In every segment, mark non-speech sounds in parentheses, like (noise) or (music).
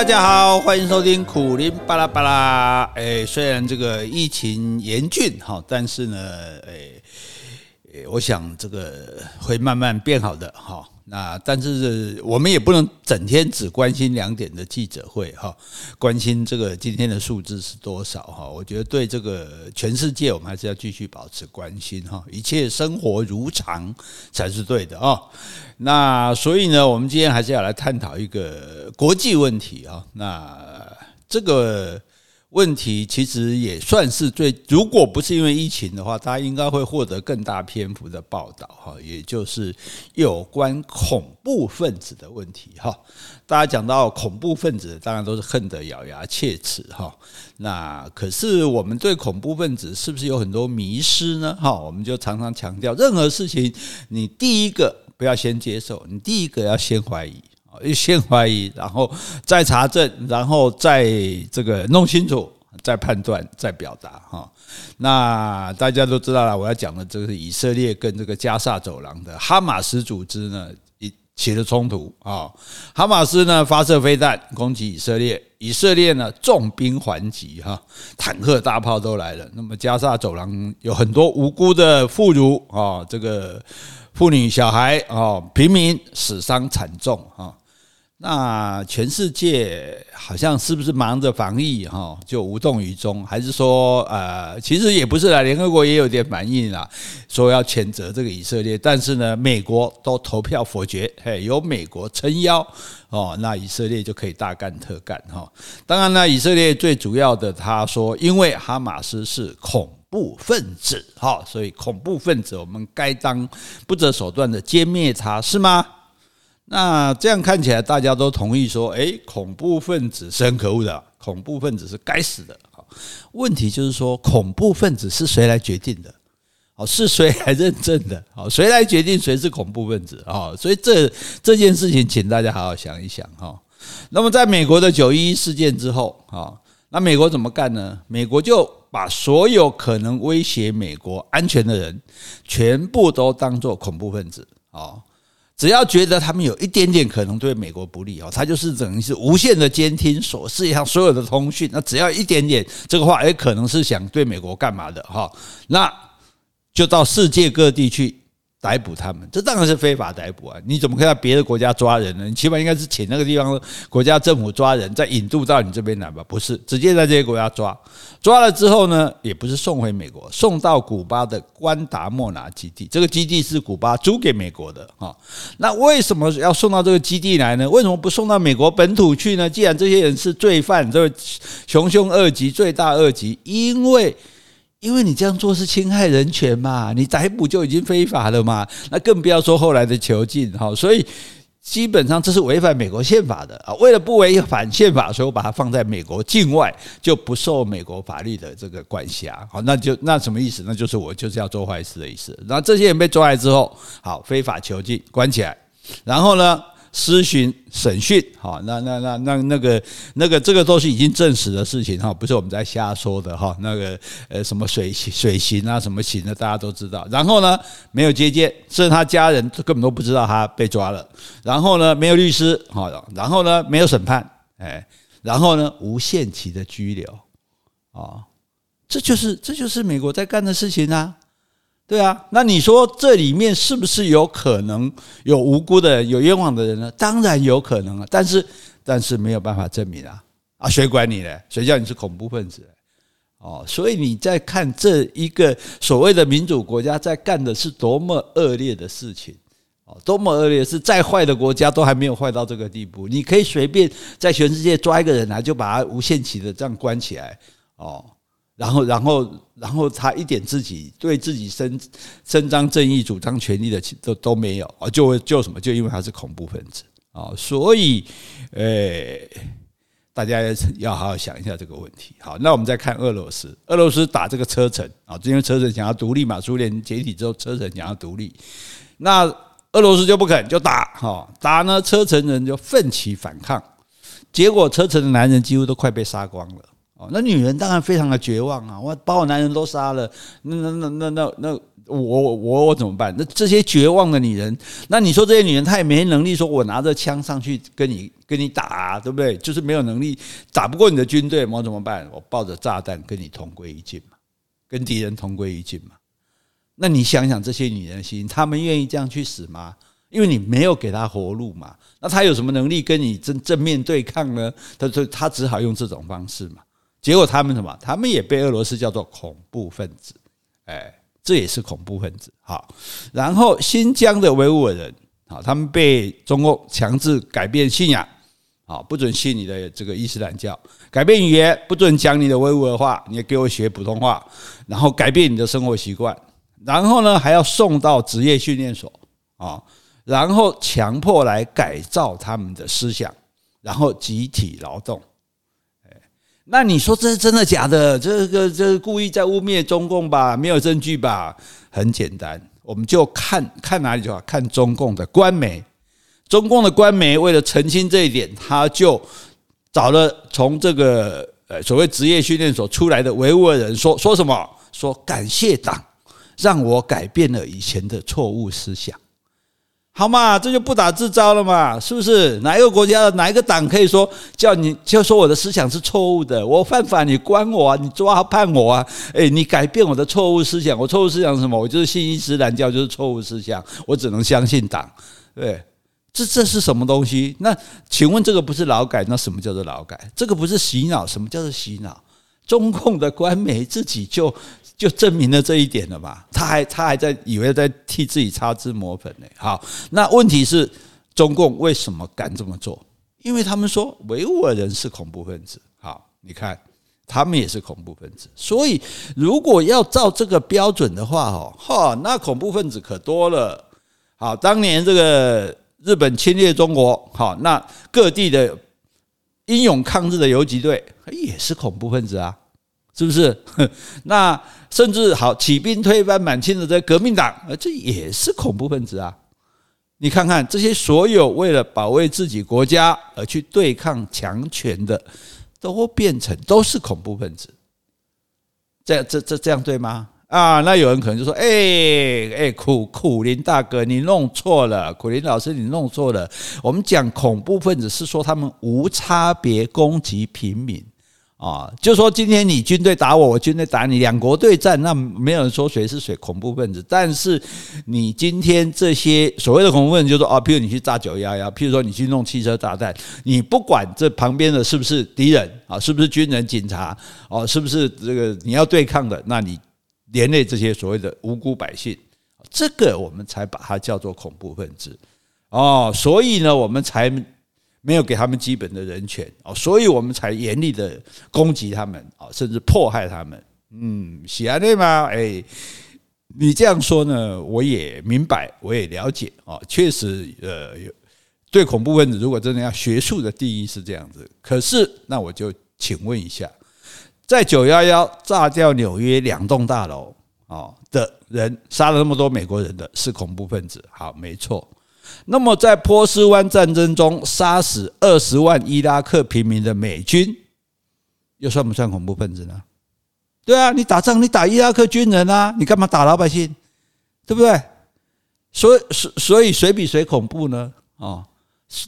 大家好，欢迎收听苦林巴拉巴拉。哎，虽然这个疫情严峻哈，但是呢，哎，我想这个会慢慢变好的哈。那但是我们也不能整天只关心两点的记者会哈，关心这个今天的数字是多少哈？我觉得对这个全世界，我们还是要继续保持关心哈，一切生活如常才是对的啊。那所以呢，我们今天还是要来探讨一个国际问题啊。那这个。问题其实也算是最，如果不是因为疫情的话，大家应该会获得更大篇幅的报道哈，也就是有关恐怖分子的问题哈。大家讲到恐怖分子，当然都是恨得咬牙切齿哈。那可是我们对恐怖分子是不是有很多迷失呢？哈，我们就常常强调，任何事情你第一个不要先接受，你第一个要先怀疑。先怀疑，然后再查证，然后再这个弄清楚，再判断，再表达哈。那大家都知道了，我要讲的这个是以色列跟这个加萨走廊的哈马斯组织呢起了冲突啊。哈马斯呢发射飞弹攻击以色列，以色列呢重兵还击哈，坦克大炮都来了。那么加萨走廊有很多无辜的妇孺啊，这个妇女、小孩啊，平民死伤惨重啊。那全世界好像是不是忙着防疫哈，就无动于衷？还是说呃，其实也不是啦，联合国也有点反应啦，说要谴责这个以色列，但是呢，美国都投票否决，嘿，由美国撑腰哦，那以色列就可以大干特干哈。当然呢，以色列最主要的他说，因为哈马斯是恐怖分子哈，所以恐怖分子我们该当不择手段的歼灭他，是吗？那这样看起来，大家都同意说，诶，恐怖分子是很可恶的，恐怖分子是该死的。问题就是说，恐怖分子是谁来决定的？哦，(laughs) 是谁来认证的？哦，(laughs) 谁来决定谁是恐怖分子？哦，所以这这件事情，请大家好好想一想哈。那么，在美国的九一一事件之后，啊，那美国怎么干呢？美国就把所有可能威胁美国安全的人，全部都当作恐怖分子啊。只要觉得他们有一点点可能对美国不利哦，他就是等于是无限的监听所世界上所有的通讯，那只要一点点这个话，也，可能是想对美国干嘛的哈，那就到世界各地去。逮捕他们，这当然是非法逮捕啊！你怎么可以到别的国家抓人呢？你起码应该是请那个地方国家政府抓人，再引渡到你这边来吧？不是，直接在这些国家抓，抓了之后呢，也不是送回美国，送到古巴的关达莫拿基地。这个基地是古巴租给美国的哈。那为什么要送到这个基地来呢？为什么不送到美国本土去呢？既然这些人是罪犯，这个穷凶恶极、罪大恶极，因为。因为你这样做是侵害人权嘛，你逮捕就已经非法了嘛，那更不要说后来的囚禁哈，所以基本上这是违反美国宪法的啊。为了不违反宪法，所以我把它放在美国境外，就不受美国法律的这个管辖。好，那就那什么意思？那就是我就是要做坏事的意思。然后这些人被抓来之后，好，非法囚禁，关起来，然后呢？施行审讯，好，那那那那那个那个这个都是已经证实的事情哈，不是我们在瞎说的哈。那个呃什么水水刑啊什么刑的，大家都知道。然后呢，没有接见，甚至他家人根本都不知道他被抓了。然后呢，没有律师，好，然后呢，没有审判，哎，然后呢，无限期的拘留，啊，这就是这就是美国在干的事情啊。对啊，那你说这里面是不是有可能有无辜的人、有冤枉的人呢？当然有可能啊，但是但是没有办法证明啊啊，谁管你呢？谁叫你是恐怖分子？哦，所以你在看这一个所谓的民主国家在干的是多么恶劣的事情哦，多么恶劣，是再坏的国家都还没有坏到这个地步。你可以随便在全世界抓一个人来，就把他无限期的这样关起来哦。然后，然后，然后他一点自己对自己伸伸张正义、主张权利的都都没有啊！就就什么？就因为他是恐怖分子啊！所以，呃，大家要好好想一下这个问题。好，那我们再看俄罗斯，俄罗斯打这个车臣啊，因为车臣想要独立嘛，苏联解体之后，车臣想要独立，那俄罗斯就不肯，就打哈打呢，车臣人就奋起反抗，结果车臣的男人几乎都快被杀光了。哦，那女人当然非常的绝望啊！我把我男人都杀了，那那那那那那我我我怎么办？那这些绝望的女人，那你说这些女人她也没能力说，我拿着枪上去跟你跟你打啊，对不对？就是没有能力打不过你的军队，我怎么办？我抱着炸弹跟你同归于尽嘛，跟敌人同归于尽嘛。那你想想这些女人心，她们愿意这样去死吗？因为你没有给她活路嘛。那她有什么能力跟你正正面对抗呢？她说她只好用这种方式嘛。结果他们什么？他们也被俄罗斯叫做恐怖分子，哎。这也是恐怖分子，好。然后新疆的维吾尔人，好，他们被中共强制改变信仰，好，不准信你的这个伊斯兰教，改变语言，不准讲你的维吾尔话，你要给我学普通话，然后改变你的生活习惯，然后呢还要送到职业训练所啊，然后强迫来改造他们的思想，然后集体劳动。那你说这是真的假的？这个这是故意在污蔑中共吧？没有证据吧？很简单，我们就看看哪里就好，看中共的官媒。中共的官媒为了澄清这一点，他就找了从这个呃所谓职业训练所出来的维吾尔人说说什么？说感谢党让我改变了以前的错误思想。好嘛，这就不打自招了嘛，是不是？哪一个国家哪一个党可以说叫你就说我的思想是错误的？我犯法你关我啊，你抓判我啊？诶，你改变我的错误思想，我错误思想是什么？我就是信伊斯兰教，就是错误思想，我只能相信党。对，这这是什么东西？那请问这个不是劳改？那什么叫做劳改？这个不是洗脑？什么叫做洗脑？中共的官媒自己就。(laughs) 就证明了这一点了嘛？他还他还在以为在替自己擦脂抹粉呢。好，那问题是中共为什么敢这么做？因为他们说维吾尔人是恐怖分子。好，你看他们也是恐怖分子。所以如果要照这个标准的话，哦，哈，那恐怖分子可多了。好，当年这个日本侵略中国，好，那各地的英勇抗日的游击队也是恐怖分子啊。是不是？(laughs) 那甚至好起兵推翻满清的这革命党，这也是恐怖分子啊！你看看这些所有为了保卫自己国家而去对抗强权的，都变成都是恐怖分子。这这这这样对吗？啊，那有人可能就说：“哎哎，苦苦林大哥，你弄错了，苦林老师，你弄错了。我们讲恐怖分子是说他们无差别攻击平民。”啊，就说今天你军队打我，我军队打你，两国对战，那没有人说谁是谁恐怖分子。但是你今天这些所谓的恐怖分子，就说啊，譬如你去炸九一一，譬如说你去弄汽车炸弹，你不管这旁边的是不是敌人啊，是不是军人、警察，哦，是不是这个你要对抗的，那你连累这些所谓的无辜百姓，这个我们才把它叫做恐怖分子。哦，所以呢，我们才。没有给他们基本的人权哦，所以我们才严厉的攻击他们啊，甚至迫害他们。嗯，是啊，对吗？哎，你这样说呢，我也明白，我也了解啊。确实，呃，对恐怖分子，如果真的要学术的定义是这样子，可是那我就请问一下，在九幺幺炸掉纽约两栋大楼啊的人，杀了那么多美国人的是恐怖分子？好，没错。那么，在波斯湾战争中杀死二十万伊拉克平民的美军，又算不算恐怖分子呢？对啊，你打仗你打伊拉克军人啊，你干嘛打老百姓？对不对？所以，所所以谁比谁恐怖呢？哦。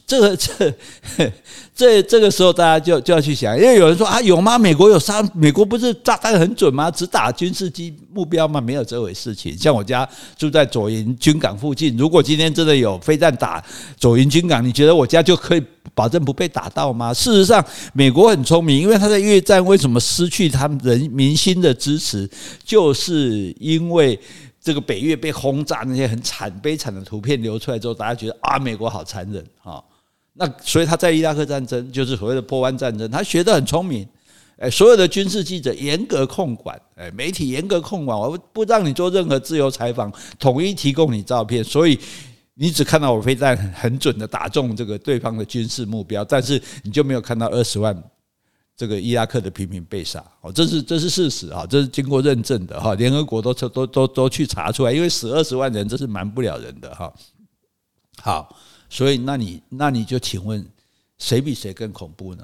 这个这 (laughs) 这这个时候，大家就就要去想，因为有人说啊，有吗？美国有杀？美国不是炸弹很准吗？只打军事机目标吗？没有这回事情。像我家住在左营军港附近，如果今天真的有飞弹打左营军港，你觉得我家就可以保证不被打到吗？事实上，美国很聪明，因为他在越战为什么失去他们人民心的支持，就是因为。这个北越被轰炸那些很惨悲惨的图片流出来之后，大家觉得啊，美国好残忍啊。那所以他在伊拉克战争，就是所谓的波湾战争，他学得很聪明。哎，所有的军事记者严格控管，哎，媒体严格控管，我不让你做任何自由采访，统一提供你照片，所以你只看到我飞弹很准的打中这个对方的军事目标，但是你就没有看到二十万。这个伊拉克的平民被杀，哦，这是这是事实啊，这是经过认证的哈，联合国都都都都去查出来，因为死二十万人，这是瞒不了人的哈。好，所以那你那你就请问，谁比谁更恐怖呢？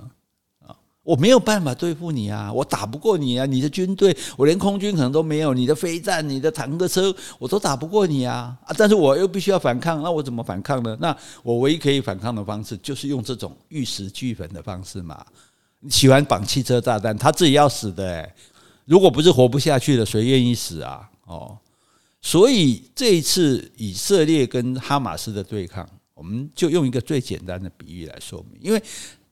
啊，我没有办法对付你啊，我打不过你啊，你的军队我连空军可能都没有，你的飞弹、你的坦克车我都打不过你啊啊！但是我又必须要反抗，那我怎么反抗呢？那我唯一可以反抗的方式就是用这种玉石俱焚的方式嘛。你喜欢绑汽车炸弹，他自己要死的，如果不是活不下去了，谁愿意死啊？哦，所以这一次以色列跟哈马斯的对抗，我们就用一个最简单的比喻来说明，因为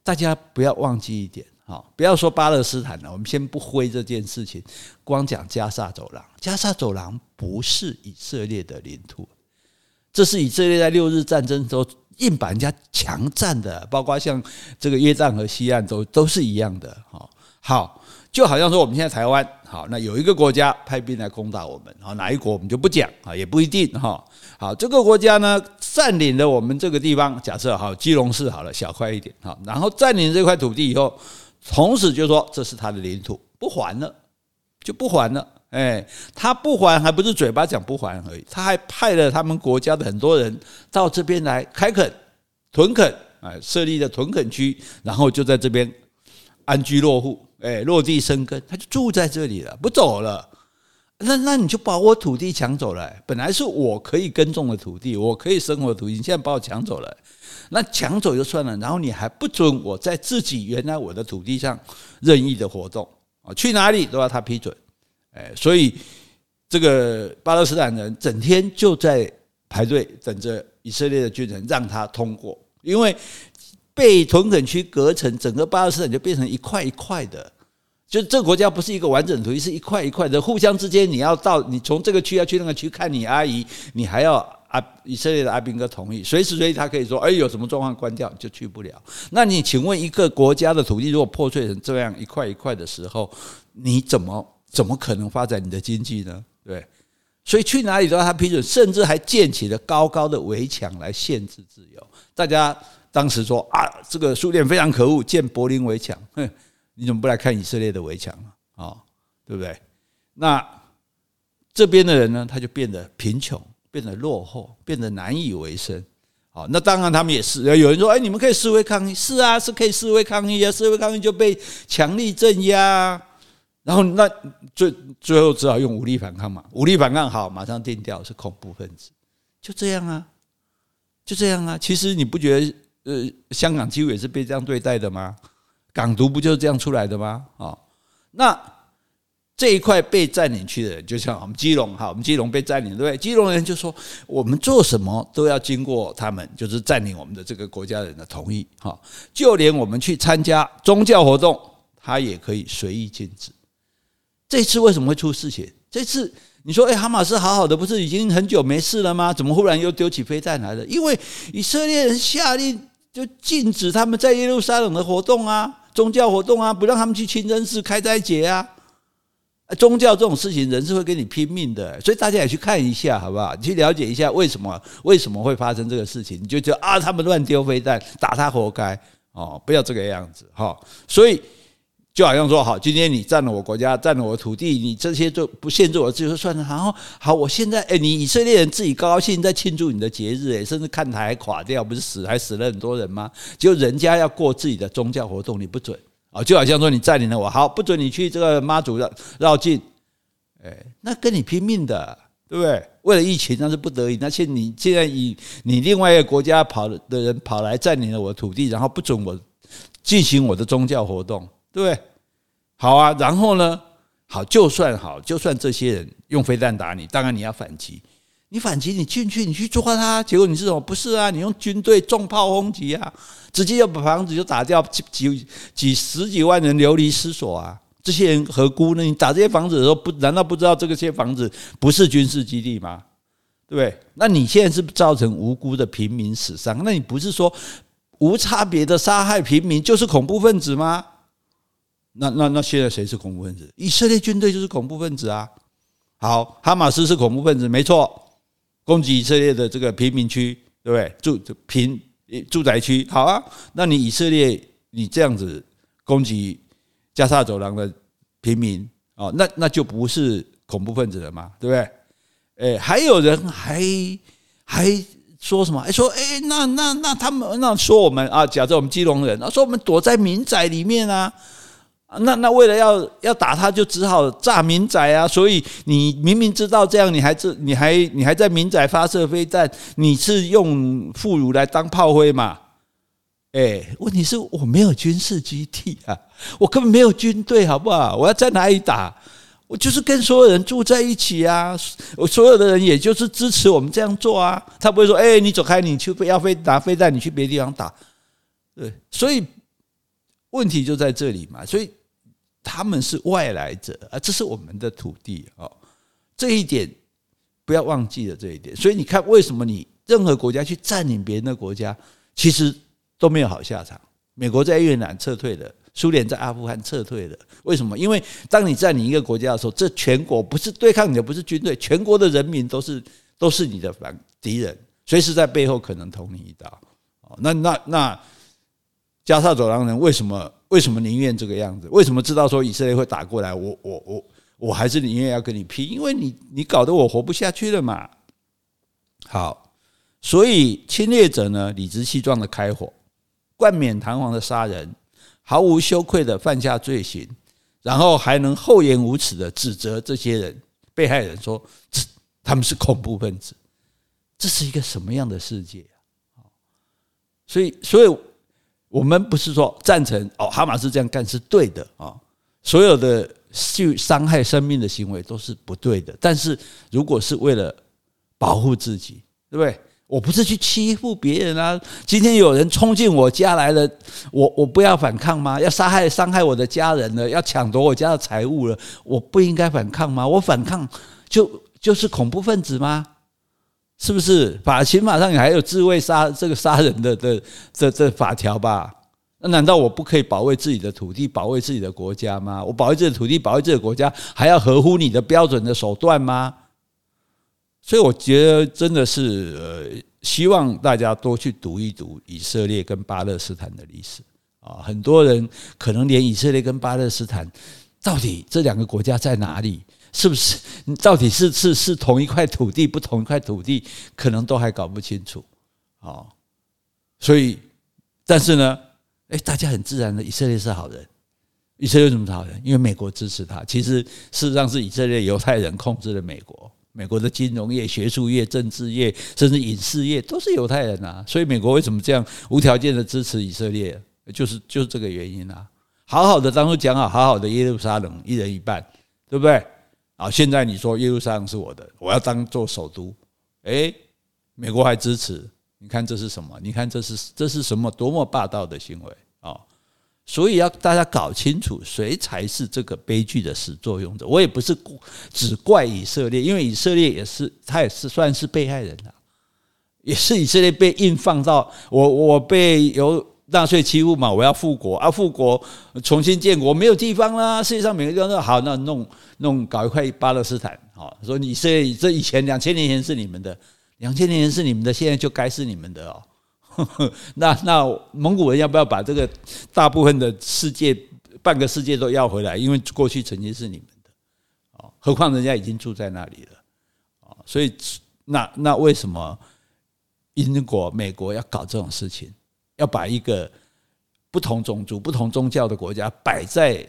大家不要忘记一点。好，不要说巴勒斯坦了，我们先不挥这件事情，光讲加萨走廊。加萨走廊不是以色列的领土，这是以色列在六日战争时候硬把人家强占的，包括像这个约旦和西岸都都是一样的。哈，好，就好像说我们现在台湾，好，那有一个国家派兵来攻打我们，好，哪一国我们就不讲啊，也不一定哈。好，这个国家呢占领了我们这个地方，假设好基隆市好了，小块一点，好，然后占领这块土地以后。从此就说这是他的领土，不还了，就不还了。哎，他不还，还不是嘴巴讲不还而已，他还派了他们国家的很多人到这边来开垦、屯垦，哎，设立的屯垦区，然后就在这边安居落户，哎，落地生根，他就住在这里了，不走了。那那你就把我土地抢走了，本来是我可以耕种的土地，我可以生活的土地，你现在把我抢走了。那抢走就算了，然后你还不准我在自己原来我的土地上任意的活动啊，去哪里都要他批准，哎，所以这个巴勒斯坦人整天就在排队等着以色列的军人让他通过，因为被屯垦区隔成，整个巴勒斯坦就变成一块一块的，就这个国家不是一个完整土地，是一块一块的，互相之间你要到你从这个区要去那个区看你阿姨，你还要。啊，以色列的阿兵哥同意，随时随地他可以说：“哎，有什么状况关掉就去不了。”那你请问，一个国家的土地如果破碎成这样一块一块的时候，你怎么怎么可能发展你的经济呢？对，所以去哪里都要他批准，甚至还建起了高高的围墙来限制自由。大家当时说：“啊，这个苏联非常可恶，建柏林围墙。”哼，你怎么不来看以色列的围墙啊？对不对？那这边的人呢，他就变得贫穷。变得落后，变得难以为生。好，那当然他们也是。有人说：“哎，你们可以示威抗议。”是啊，是可以示威抗议啊。示威抗议就被强力镇压，然后那最最后只好用武力反抗嘛。武力反抗好，马上定调是恐怖分子，就这样啊，就这样啊。其实你不觉得呃，香港几乎也是被这样对待的吗？港独不就是这样出来的吗？啊，那。这一块被占领区的人，就像我们基隆哈，我们基隆被占领，对不对？基隆人就说，我们做什么都要经过他们，就是占领我们的这个国家人的同意哈。就连我们去参加宗教活动，他也可以随意禁止。这次为什么会出事情？这次你说，哎，哈马斯好好的，不是已经很久没事了吗？怎么忽然又丢起飞弹来了？因为以色列人下令就禁止他们在耶路撒冷的活动啊，宗教活动啊，不让他们去清真寺开斋节啊。宗教这种事情，人是会跟你拼命的，所以大家也去看一下，好不好？你去了解一下为什么为什么会发生这个事情，你就觉得啊，他们乱丢飞弹，打他活该哦，不要这个样子哈。所以就好像说，好，今天你占了我国家，占了我土地，你这些就不限制我自由，算了。然后好，我现在哎，你以色列人自己高高兴在庆祝你的节日，哎，甚至看台垮掉，不是死还死了很多人吗？就人家要过自己的宗教活动，你不准。啊，就好像说你占领了我，好，不准你去这个妈祖绕绕境，哎，那跟你拼命的，对不对？为了疫情那是不得已。那现你现在以你另外一个国家跑的人跑来占领了我的土地，然后不准我进行我的宗教活动，对？好啊，然后呢？好，就算好，就算这些人用飞弹打你，当然你要反击。你反击，你进去，你去抓他，结果你是什么？不是啊，你用军队重炮轰击啊，直接要把房子就打掉，几几几十几万人流离失所啊！这些人何辜呢？你打这些房子的时候，不难道不知道这个些房子不是军事基地吗？对不对？那你现在是造成无辜的平民死伤？那你不是说无差别的杀害平民就是恐怖分子吗？那那那现在谁是恐怖分子？以色列军队就是恐怖分子啊！好，哈马斯是恐怖分子，没错。攻击以色列的这个平民区，对不对？住平住宅区，好啊。那你以色列，你这样子攻击加沙走廊的平民，哦，那那就不是恐怖分子了嘛，对不对？诶，还有人还还说什么？还说，诶，那那那他们那说我们啊，假设我们基隆人啊，说我们躲在民宅里面啊，那那为了要要打他，就只好炸民宅啊！所以你明明知道这样，你还这你还你还在民宅发射飞弹，你是用妇孺来当炮灰嘛？哎，问题是我没有军事基地啊，我根本没有军队，好不好？我要在哪里打？我就是跟所有人住在一起啊，我所有的人也就是支持我们这样做啊。他不会说，哎，你走开，你去要飞打飞弹，你去别的地方打。对，所以问题就在这里嘛，所以。他们是外来者啊，这是我们的土地哦，这一点不要忘记了这一点。所以你看，为什么你任何国家去占领别人的国家，其实都没有好下场。美国在越南撤退了，苏联在阿富汗撤退了，为什么？因为当你占领一个国家的时候，这全国不是对抗你的，不是军队，全国的人民都是都是你的反敌人，随时在背后可能捅你一刀。哦，那那那加沙走廊人为什么？为什么宁愿这个样子？为什么知道说以色列会打过来？我我我我还是宁愿要跟你拼，因为你你搞得我活不下去了嘛。好，所以侵略者呢，理直气壮的开火，冠冕堂皇的杀人，毫无羞愧的犯下罪行，然后还能厚颜无耻的指责这些人被害人说他们是恐怖分子，这是一个什么样的世界啊？所以，所以。我们不是说赞成哦，哈马斯这样干是对的啊，所有的去伤害生命的行为都是不对的。但是如果是为了保护自己，对不对？我不是去欺负别人啊。今天有人冲进我家来了，我我不要反抗吗？要杀害伤害我的家人了，要抢夺我家的财物了，我不应该反抗吗？我反抗就就是恐怖分子吗？是不是法刑法上你还有自卫杀这个杀人的的这这法条吧？那难道我不可以保卫自己的土地，保卫自己的国家吗？我保卫自己的土地，保卫自己的国家，还要合乎你的标准的手段吗？所以我觉得真的是呃，希望大家多去读一读以色列跟巴勒斯坦的历史啊。很多人可能连以色列跟巴勒斯坦到底这两个国家在哪里？是不是？你到底是 (laughs) 是是同一块土地，不同一块土地，可能都还搞不清楚。哦，所以，但是呢，诶，大家很自然的，以色列是好人。以色列为什么是好人？因为美国支持他。其实事实上是以色列犹太人控制了美国，美国的金融业、学术业、政治业，甚至影视业都是犹太人啊。所以美国为什么这样无条件的支持以色列？就是就是这个原因啊。好好的当初讲好，好好的耶路撒冷一人一半，对不对？啊！现在你说耶路撒冷是我的，我要当做首都，诶，美国还支持？你看这是什么？你看这是这是什么？多么霸道的行为啊！所以要大家搞清楚，谁才是这个悲剧的始作俑者。我也不是只怪以色列，因为以色列也是他也是算是被害人了，也是以色列被硬放到我我被由。纳粹欺负嘛，我要复国啊！复国重新建国，没有地方啦。世界上每个地方都好，那弄弄搞一块巴勒斯坦，好说你是这以前两千年前是你们的，两千年前是你们的，现在就该是你们的哦。(laughs) 那那蒙古人要不要把这个大部分的世界半个世界都要回来？因为过去曾经是你们的哦，何况人家已经住在那里了哦。所以那那为什么英国、美国要搞这种事情？要把一个不同种族、不同宗教的国家摆在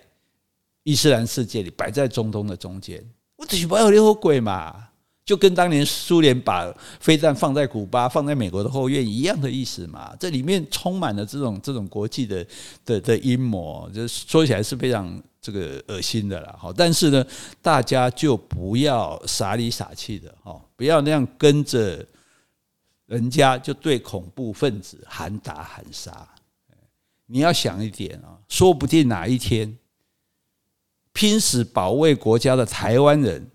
伊斯兰世界里，摆在中东的中间，我只不要有鬼嘛？就跟当年苏联把飞弹放在古巴、放在美国的后院一样的意思嘛？这里面充满了这种这种国际的的的阴谋，就说起来是非常这个恶心的了。好，但是呢，大家就不要傻里傻气的哈，不要那样跟着。人家就对恐怖分子喊打喊杀，你要想一点啊，说不定哪一天拼死保卫国家的台湾人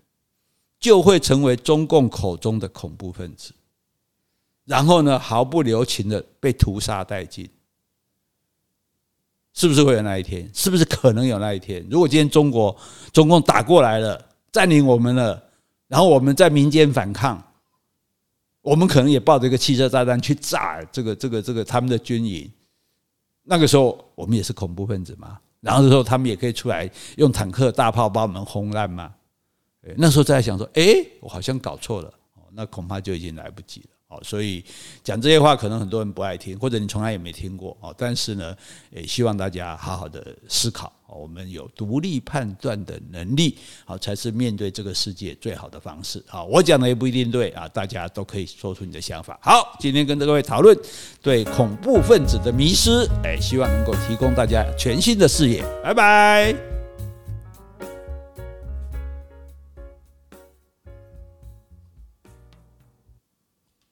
就会成为中共口中的恐怖分子，然后呢，毫不留情的被屠杀殆尽，是不是会有那一天？是不是可能有那一天？如果今天中国中共打过来了，占领我们了，然后我们在民间反抗。我们可能也抱着一个汽车炸弹去炸这个、这个、这个他们的军营，那个时候我们也是恐怖分子嘛？然后的时候他们也可以出来用坦克、大炮把我们轰烂嘛？那时候在想说，哎，我好像搞错了，那恐怕就已经来不及了。所以讲这些话可能很多人不爱听，或者你从来也没听过哦。但是呢，也希望大家好好的思考，我们有独立判断的能力，好才是面对这个世界最好的方式。好，我讲的也不一定对啊，大家都可以说出你的想法。好，今天跟各位讨论对恐怖分子的迷失，哎，希望能够提供大家全新的视野。拜拜。